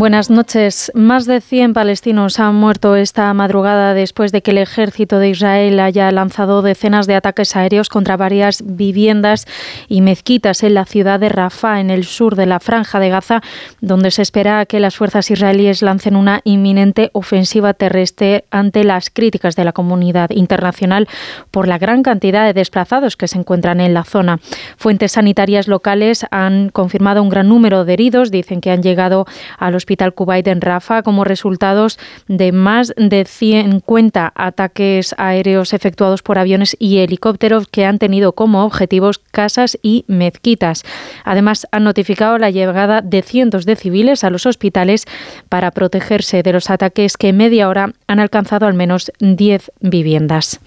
Buenas noches. Más de 100 palestinos han muerto esta madrugada después de que el ejército de Israel haya lanzado decenas de ataques aéreos contra varias viviendas y mezquitas en la ciudad de Rafah, en el sur de la franja de Gaza, donde se espera que las fuerzas israelíes lancen una inminente ofensiva terrestre ante las críticas de la comunidad internacional por la gran cantidad de desplazados que se encuentran en la zona. Fuentes sanitarias locales han confirmado un gran número de heridos, dicen que han llegado a los Hospital Kuwait en Rafa como resultados de más de 50 ataques aéreos efectuados por aviones y helicópteros que han tenido como objetivos casas y mezquitas. Además, han notificado la llegada de cientos de civiles a los hospitales para protegerse de los ataques que en media hora han alcanzado al menos 10 viviendas.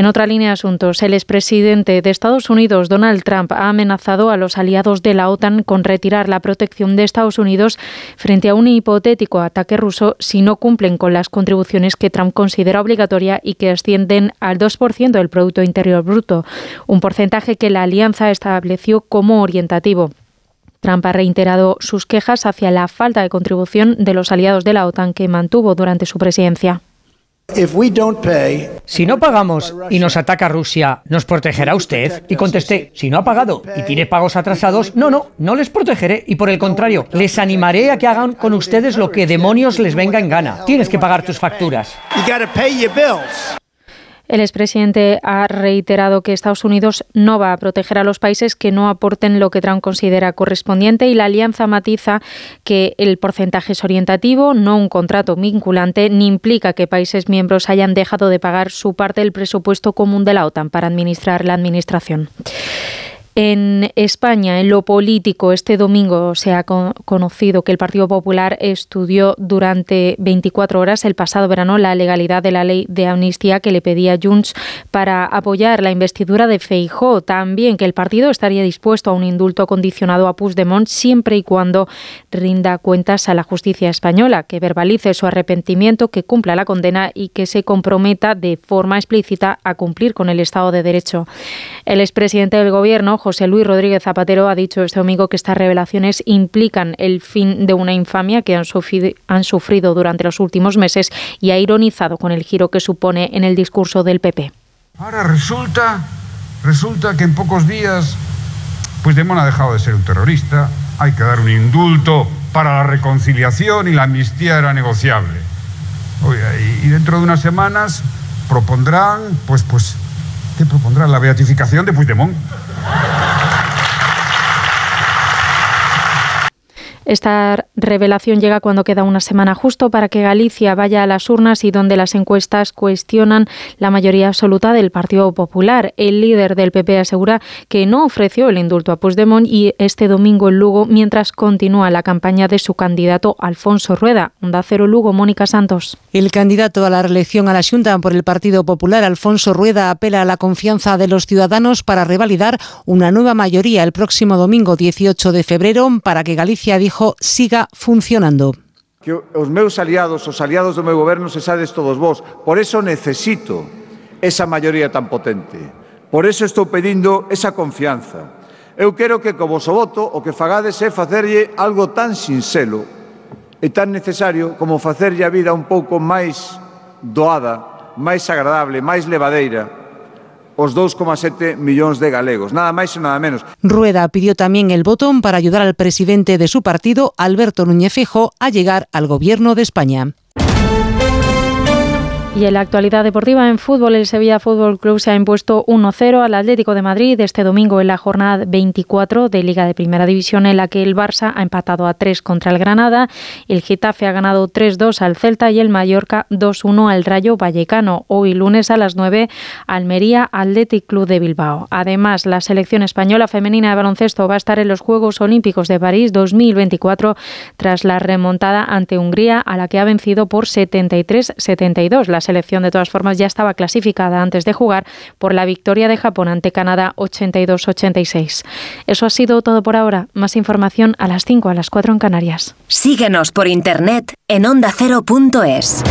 En otra línea de asuntos, el expresidente de Estados Unidos, Donald Trump, ha amenazado a los aliados de la OTAN con retirar la protección de Estados Unidos frente a un hipotético ataque ruso si no cumplen con las contribuciones que Trump considera obligatoria y que ascienden al 2% del Producto Interior Bruto, un porcentaje que la alianza estableció como orientativo. Trump ha reiterado sus quejas hacia la falta de contribución de los aliados de la OTAN que mantuvo durante su presidencia. Si no pagamos y nos ataca Rusia, ¿nos protegerá usted? Y contesté, si no ha pagado y tiene pagos atrasados, no, no, no les protegeré y por el contrario, les animaré a que hagan con ustedes lo que demonios les venga en gana. Tienes que pagar tus facturas. El expresidente ha reiterado que Estados Unidos no va a proteger a los países que no aporten lo que Trump considera correspondiente y la alianza matiza que el porcentaje es orientativo, no un contrato vinculante, ni implica que países miembros hayan dejado de pagar su parte del presupuesto común de la OTAN para administrar la administración. En España, en lo político, este domingo se ha conocido que el Partido Popular estudió durante 24 horas el pasado verano la legalidad de la ley de amnistía que le pedía Junts para apoyar la investidura de Feijó. También que el partido estaría dispuesto a un indulto condicionado a Puigdemont siempre y cuando rinda cuentas a la justicia española, que verbalice su arrepentimiento, que cumpla la condena y que se comprometa de forma explícita a cumplir con el Estado de Derecho. El expresidente del Gobierno, José Luis Rodríguez Zapatero ha dicho este domingo que estas revelaciones implican el fin de una infamia que han sufrido, han sufrido durante los últimos meses y ha ironizado con el giro que supone en el discurso del PP. Ahora resulta, resulta que en pocos días Puigdemont ha dejado de ser un terrorista, hay que dar un indulto para la reconciliación y la amnistía era negociable. y dentro de unas semanas propondrán, pues, pues, ¿qué propondrán? La beatificación de Puigdemont. Esta revelación llega cuando queda una semana justo para que Galicia vaya a las urnas y donde las encuestas cuestionan la mayoría absoluta del Partido Popular. El líder del PP asegura que no ofreció el indulto a Puigdemont y este domingo en Lugo mientras continúa la campaña de su candidato Alfonso Rueda. Onda Cero Lugo, Mónica Santos. El candidato a la reelección a la Junta por el Partido Popular, Alfonso Rueda, apela a la confianza de los ciudadanos para revalidar una nueva mayoría el próximo domingo 18 de febrero para que Galicia, dijo, Feijóo siga funcionando. Que os meus aliados, os aliados do meu goberno, se sades todos vós. Por eso necesito esa maioría tan potente. Por eso estou pedindo esa confianza. Eu quero que co vosso voto o que fagades é facerlle algo tan sinxelo e tan necesario como facerlle a vida un pouco máis doada, máis agradable, máis levadeira os 2,7 millóns de galegos, nada máis e nada menos. Rueda pidió tamén el botón para ayudar al presidente de su partido, Alberto Núñez Fijo, a llegar al gobierno de España. Y en la actualidad deportiva en fútbol, el Sevilla Fútbol Club se ha impuesto 1-0 al Atlético de Madrid este domingo en la jornada 24 de Liga de Primera División en la que el Barça ha empatado a 3 contra el Granada, el Getafe ha ganado 3-2 al Celta y el Mallorca 2-1 al Rayo Vallecano. Hoy lunes a las 9 Almería Athletic Club de Bilbao. Además, la selección española femenina de baloncesto va a estar en los Juegos Olímpicos de París 2024 tras la remontada ante Hungría a la que ha vencido por 73-72. Selección de todas formas ya estaba clasificada antes de jugar por la victoria de Japón ante Canadá 82-86. Eso ha sido todo por ahora. Más información a las 5 a las 4 en Canarias. Síguenos por internet en ondacero.es.